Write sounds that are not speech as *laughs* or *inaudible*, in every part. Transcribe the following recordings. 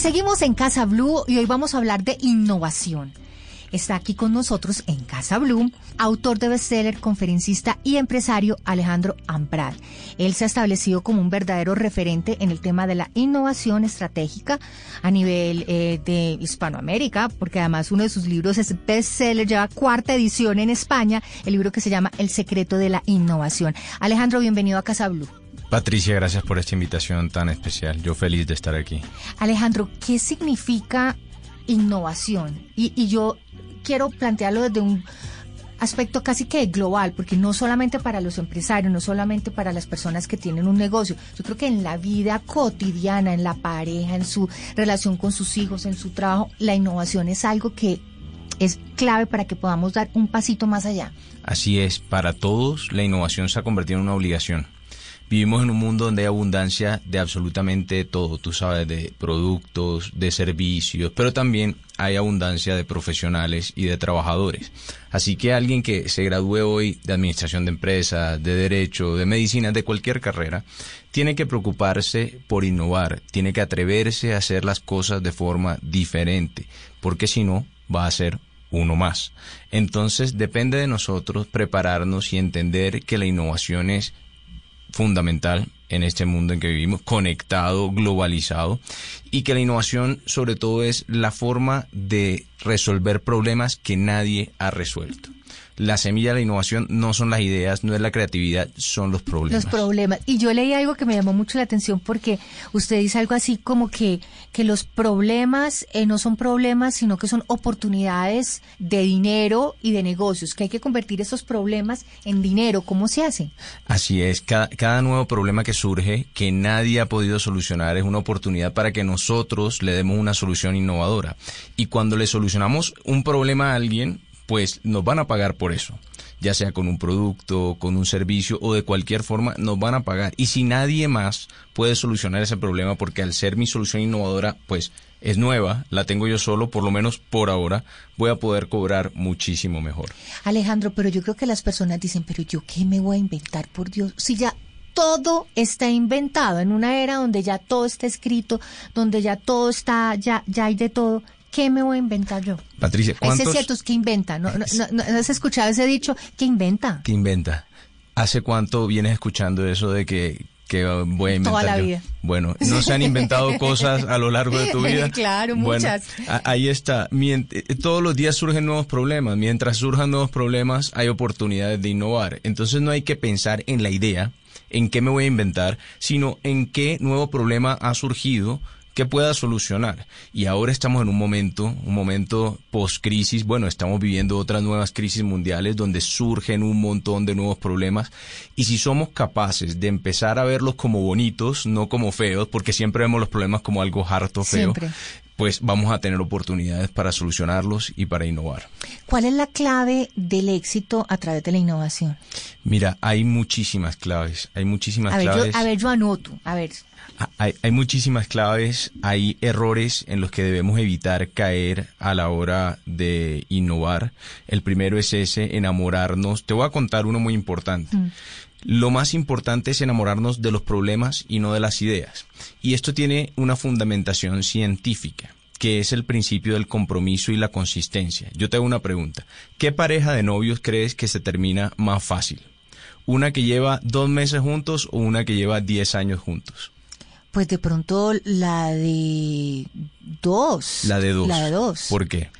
seguimos en Casa Blue y hoy vamos a hablar de innovación. Está aquí con nosotros en Casa Blue, autor de bestseller, conferencista y empresario Alejandro Amprad. Él se ha establecido como un verdadero referente en el tema de la innovación estratégica a nivel eh, de Hispanoamérica, porque además uno de sus libros es bestseller, lleva cuarta edición en España, el libro que se llama El secreto de la innovación. Alejandro, bienvenido a Casa Blue. Patricia, gracias por esta invitación tan especial. Yo feliz de estar aquí. Alejandro, ¿qué significa innovación? Y, y yo quiero plantearlo desde un aspecto casi que global, porque no solamente para los empresarios, no solamente para las personas que tienen un negocio, yo creo que en la vida cotidiana, en la pareja, en su relación con sus hijos, en su trabajo, la innovación es algo que es clave para que podamos dar un pasito más allá. Así es, para todos la innovación se ha convertido en una obligación. Vivimos en un mundo donde hay abundancia de absolutamente todo, tú sabes, de productos, de servicios, pero también hay abundancia de profesionales y de trabajadores. Así que alguien que se gradúe hoy de administración de empresas, de derecho, de medicina, de cualquier carrera, tiene que preocuparse por innovar, tiene que atreverse a hacer las cosas de forma diferente, porque si no, va a ser uno más. Entonces depende de nosotros prepararnos y entender que la innovación es fundamental en este mundo en que vivimos, conectado, globalizado, y que la innovación sobre todo es la forma de resolver problemas que nadie ha resuelto la semilla de la innovación no son las ideas, no es la creatividad, son los problemas. Los problemas. Y yo leí algo que me llamó mucho la atención porque usted dice algo así como que, que los problemas eh, no son problemas, sino que son oportunidades de dinero y de negocios, que hay que convertir esos problemas en dinero. ¿Cómo se hace? Así es, cada, cada nuevo problema que surge, que nadie ha podido solucionar, es una oportunidad para que nosotros le demos una solución innovadora. Y cuando le solucionamos un problema a alguien, pues nos van a pagar por eso, ya sea con un producto, con un servicio o de cualquier forma, nos van a pagar. Y si nadie más puede solucionar ese problema, porque al ser mi solución innovadora, pues es nueva, la tengo yo solo, por lo menos por ahora, voy a poder cobrar muchísimo mejor. Alejandro, pero yo creo que las personas dicen, pero yo qué me voy a inventar, por Dios, si ya todo está inventado en una era donde ya todo está escrito, donde ya todo está, ya, ya hay de todo. ¿Qué me voy a inventar yo? Patricia, ¿cuántos? Ese es cierto, es que inventa. ¿No, no, no, has escuchado ese dicho? ¿Qué inventa? ¿Qué inventa? ¿Hace cuánto vienes escuchando eso de que, que voy a inventar Toda la yo? vida. Bueno, ¿no se han inventado *laughs* cosas a lo largo de tu *laughs* vida? claro, Bueno, muchas. ahí está. Eh, todos los días surgen nuevos problemas. Mientras surjan nuevos problemas, hay oportunidades de innovar. Entonces no hay que pensar en la idea, en qué me voy a inventar, sino en qué nuevo problema ha surgido que pueda solucionar. Y ahora estamos en un momento, un momento post-crisis, bueno, estamos viviendo otras nuevas crisis mundiales donde surgen un montón de nuevos problemas. Y si somos capaces de empezar a verlos como bonitos, no como feos, porque siempre vemos los problemas como algo harto, feo, Siempre. Pues vamos a tener oportunidades para solucionarlos y para innovar. ¿Cuál es la clave del éxito a través de la innovación? Mira, hay muchísimas claves, hay muchísimas A ver, claves. yo, a ver, yo anoto. A ver, Hay, hay muchísimas claves, hay errores en los que debemos evitar caer a la hora de innovar. El primero es ese, enamorarnos. Te voy a contar uno muy importante. Lo más importante es enamorarnos de los problemas y no de las ideas. Y esto tiene una fundamentación científica que es el principio del compromiso y la consistencia. Yo te hago una pregunta. ¿Qué pareja de novios crees que se termina más fácil? ¿Una que lleva dos meses juntos o una que lleva diez años juntos? pues de pronto la de dos. La de dos. La de dos. ¿Por qué?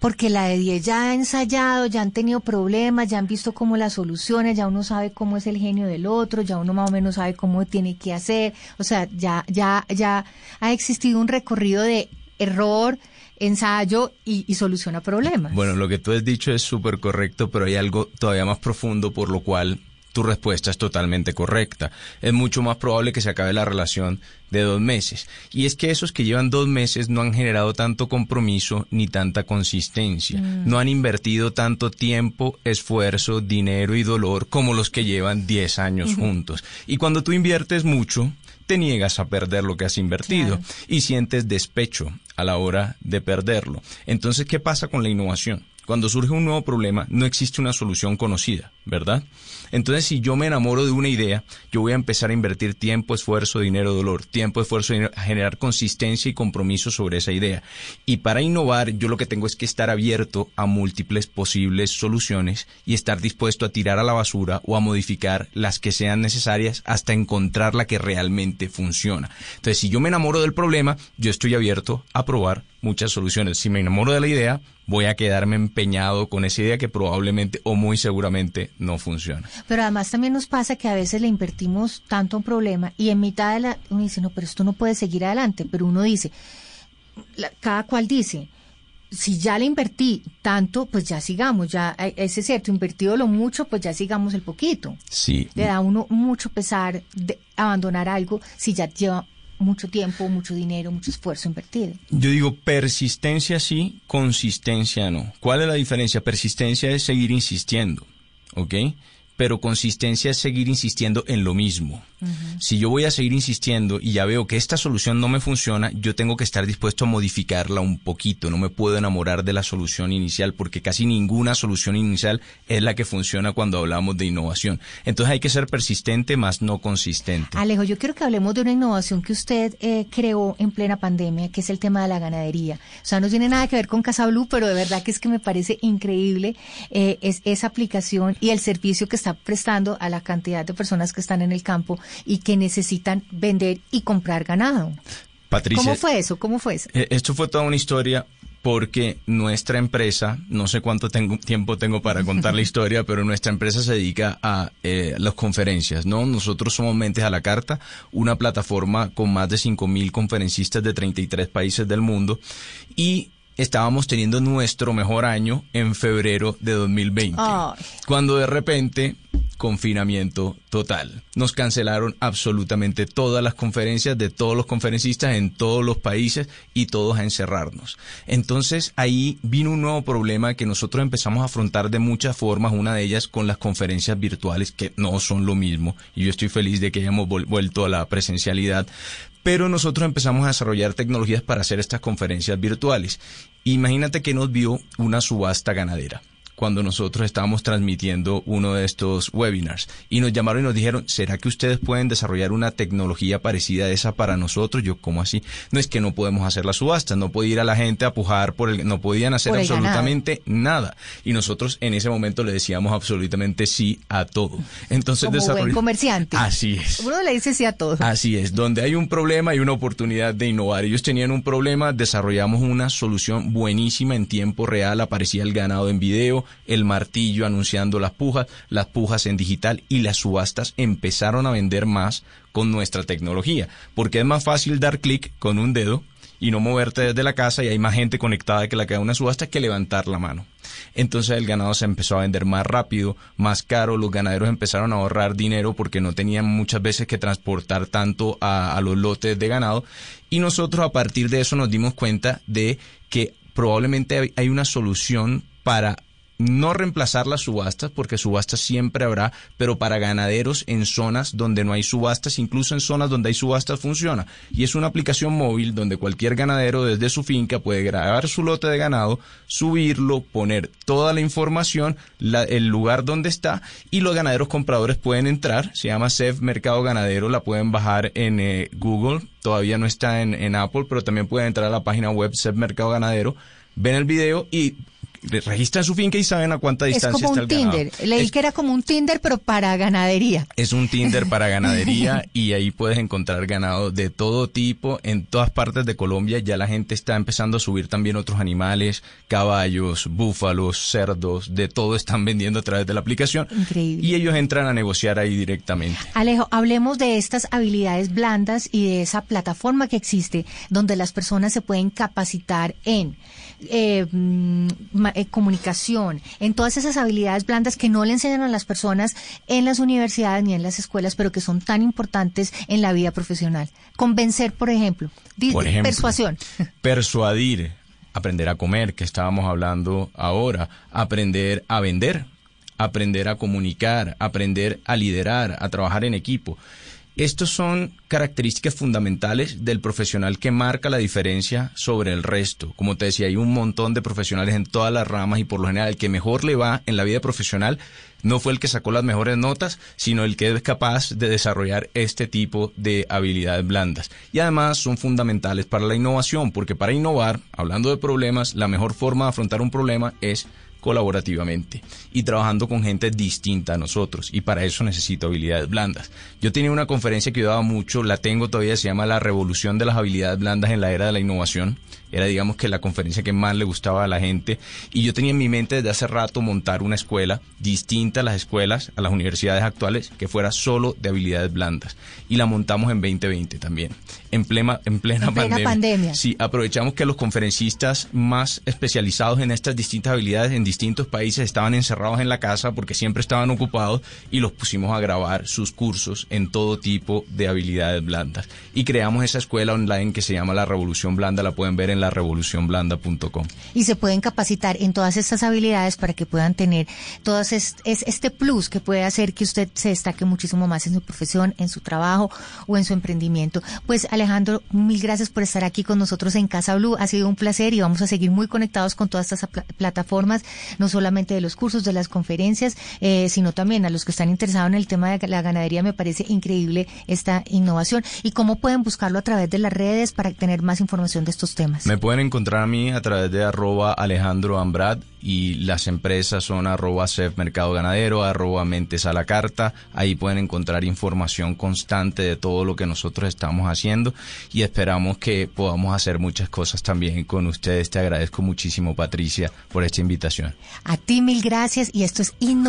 Porque la de 10 ya ha ensayado, ya han tenido problemas, ya han visto cómo las soluciones, ya uno sabe cómo es el genio del otro, ya uno más o menos sabe cómo tiene que hacer. O sea, ya, ya, ya ha existido un recorrido de error, ensayo y, y soluciona problemas. Bueno, lo que tú has dicho es súper correcto, pero hay algo todavía más profundo por lo cual tu respuesta es totalmente correcta. Es mucho más probable que se acabe la relación de dos meses. Y es que esos que llevan dos meses no han generado tanto compromiso ni tanta consistencia. No han invertido tanto tiempo, esfuerzo, dinero y dolor como los que llevan 10 años juntos. Y cuando tú inviertes mucho, te niegas a perder lo que has invertido Claro. y sientes despecho a la hora de perderlo. Entonces, ¿qué pasa con la innovación? Cuando surge un nuevo problema, no existe una solución conocida, ¿verdad? Entonces, si yo me enamoro de una idea, yo voy a empezar a invertir tiempo, esfuerzo, dinero, dolor, tiempo, esfuerzo, a generar consistencia y compromiso sobre esa idea. Y para innovar, yo lo que tengo es que estar abierto a múltiples posibles soluciones y estar dispuesto a tirar a la basura o a modificar las que sean necesarias hasta encontrar la que realmente funciona. Entonces, si yo me enamoro del problema, yo estoy abierto a probar muchas soluciones. Si me enamoro de la idea, voy a quedarme empeñado con esa idea que probablemente o muy seguramente no funciona. Pero además también nos pasa que a veces le invertimos tanto a un problema y en mitad de la uno dice, no, pero esto no puede seguir adelante, pero uno dice, cada cual dice, si ya le invertí tanto, pues ya sigamos, ya eh, ese es cierto, invertido lo mucho, pues ya sigamos el poquito. Sí. Le da a uno mucho pesar de abandonar algo si ya lleva mucho tiempo, mucho dinero, mucho esfuerzo invertido. Yo digo persistencia sí, consistencia no. ¿Cuál es la diferencia? Persistencia es seguir insistiendo, ¿ok? Pero consistencia es seguir insistiendo en lo mismo. Si yo voy a seguir insistiendo y ya veo que esta solución no me funciona, yo tengo que estar dispuesto a modificarla un poquito. No me puedo enamorar de la solución inicial porque casi ninguna solución inicial es la que funciona cuando hablamos de innovación. Entonces hay que ser persistente más no consistente. Alejo, yo quiero que hablemos de una innovación que usted eh, creó en plena pandemia, que es el tema de la ganadería. O sea, no tiene nada que ver con Casa Blue, pero de verdad que es que me parece increíble eh, es, esa aplicación y el servicio que está prestando a la cantidad de personas que están en el campo y que necesitan vender y comprar ganado. Patricia, ¿Cómo fue eso? ¿Cómo fue eso? Eh, esto fue toda una historia porque nuestra empresa, no sé cuánto tiempo tengo para contar la *laughs* historia, pero nuestra empresa se dedica a eh, las conferencias, ¿no? Nosotros somos Mentes a la Carta, una plataforma con más de 5.000 conferencistas de 33 países del mundo y estábamos teniendo nuestro mejor año en febrero de 2020, cuando de repente confinamiento total. Nos cancelaron absolutamente todas las conferencias de todos los conferencistas en todos los países y todos a encerrarnos. Entonces ahí vino un nuevo problema que nosotros empezamos a afrontar de muchas formas, una de ellas con las conferencias virtuales que no son lo mismo y yo estoy feliz de que hayamos vuelto a la presencialidad, pero nosotros empezamos a desarrollar tecnologías para hacer estas conferencias virtuales. Imagínate que nos vio una subasta ganadera cuando nosotros estábamos transmitiendo uno de estos webinars y nos llamaron y nos dijeron, ¿será que ustedes pueden desarrollar una tecnología parecida a esa para nosotros? Yo, ¿cómo así? No es que no podemos hacer la subasta, no puede ir a la gente a pujar por el, no podían hacer absolutamente nada. Y nosotros en ese momento le decíamos absolutamente sí a todo. Entonces, Como buen comerciante. Así es. Uno le dice sí a todo. Así es. Donde hay un problema hay una oportunidad de innovar. Ellos tenían un problema, desarrollamos una solución buenísima en tiempo real, aparecía el ganado en video, el martillo anunciando las pujas, las pujas en digital y las subastas empezaron a vender más con nuestra tecnología, porque es más fácil dar clic con un dedo y no moverte desde la casa y hay más gente conectada que la que una subasta que levantar la mano. Entonces el ganado se empezó a vender más rápido, más caro, los ganaderos empezaron a ahorrar dinero porque no tenían muchas veces que transportar tanto a, a los lotes de ganado y nosotros a partir de eso nos dimos cuenta de que probablemente hay una solución para no reemplazar las subastas, porque subastas siempre habrá, pero para ganaderos en zonas donde no hay subastas, incluso en zonas donde hay subastas funciona. Y es una aplicación móvil donde cualquier ganadero desde su finca puede grabar su lote de ganado, subirlo, poner toda la información, el lugar donde está, y los ganaderos compradores pueden entrar, se llama SEF Mercado Ganadero, la pueden bajar en eh, Google, todavía no está en, en Apple, pero también pueden entrar a la página web SEF Mercado Ganadero, ven el video y registran su finca y saben a cuánta distancia está el Tinder. Leí que era como un Tinder, pero para ganadería. Es un Tinder para *laughs* ganadería y ahí puedes encontrar ganado de todo tipo en todas partes de Colombia. Ya la gente está empezando a subir también otros animales, caballos, búfalos, cerdos, de todo están vendiendo a través de la aplicación. Increíble. Y ellos entran a negociar ahí directamente. Alejo, hablemos de estas habilidades blandas y de esa plataforma que existe donde las personas se pueden capacitar en eh, mm, eh, comunicación, en todas esas habilidades blandas que no le enseñan a las personas en las universidades ni en las escuelas, pero que son tan importantes en la vida profesional. Convencer, por ejemplo, por ejemplo persuasión. *laughs* Persuadir, aprender a comer, que estábamos hablando ahora, aprender a vender, aprender a comunicar, aprender a liderar, a trabajar en equipo. Estos son características fundamentales del profesional que marca la diferencia sobre el resto. Como te decía, hay un montón de profesionales en todas las ramas y por lo general el que mejor le va en la vida profesional no fue el que sacó las mejores notas, sino el que es capaz de desarrollar este tipo de habilidades blandas. Y además son fundamentales para la innovación, porque para innovar, hablando de problemas, la mejor forma de afrontar un problema es colaborativamente y trabajando con gente distinta a nosotros y para eso necesito habilidades blandas. Yo tenía una conferencia que ayudaba mucho, la tengo todavía, se llama La Revolución de las Habilidades Blandas en la Era de la Innovación. Era digamos que la conferencia que más le gustaba a la gente y yo tenía en mi mente desde hace rato montar una escuela distinta a las escuelas, a las universidades actuales, que fuera solo de habilidades blandas y la montamos en 2020 también, en plena, en plena, pandemia. pandemia. Sí, aprovechamos que los conferencistas más especializados en estas distintas habilidades en distintos países estaban encerrados en la casa porque siempre estaban ocupados y los pusimos a grabar sus cursos en todo tipo de habilidades blandas. Y creamos esa escuela online que se llama La Revolución Blanda, la pueden ver en la revolucionblanda.com. Y se pueden capacitar en todas estas habilidades para que puedan tener todas es, este plus que puede hacer que usted se destaque muchísimo más en su profesión, en su trabajo o en su emprendimiento. Pues Alejandro, mil gracias por estar aquí con nosotros en Casa Blue. Ha sido un placer y vamos a seguir muy conectados con todas estas plataformas no solamente de los cursos, de las conferencias, eh, sino también a los que están interesados en el tema de la ganadería. Me parece increíble esta innovación. ¿Y cómo pueden buscarlo a través de las redes para tener más información de estos temas? Me pueden encontrar a mí a través de arroba Alejandro y las empresas son arroba Cef Mercado Ganadero, arroba Mentes a la Carta. Ahí pueden encontrar información constante de todo lo que nosotros estamos haciendo y esperamos que podamos hacer muchas cosas también con ustedes. Te agradezco muchísimo, Patricia, por esta invitación. A ti mil gracias y esto es innovación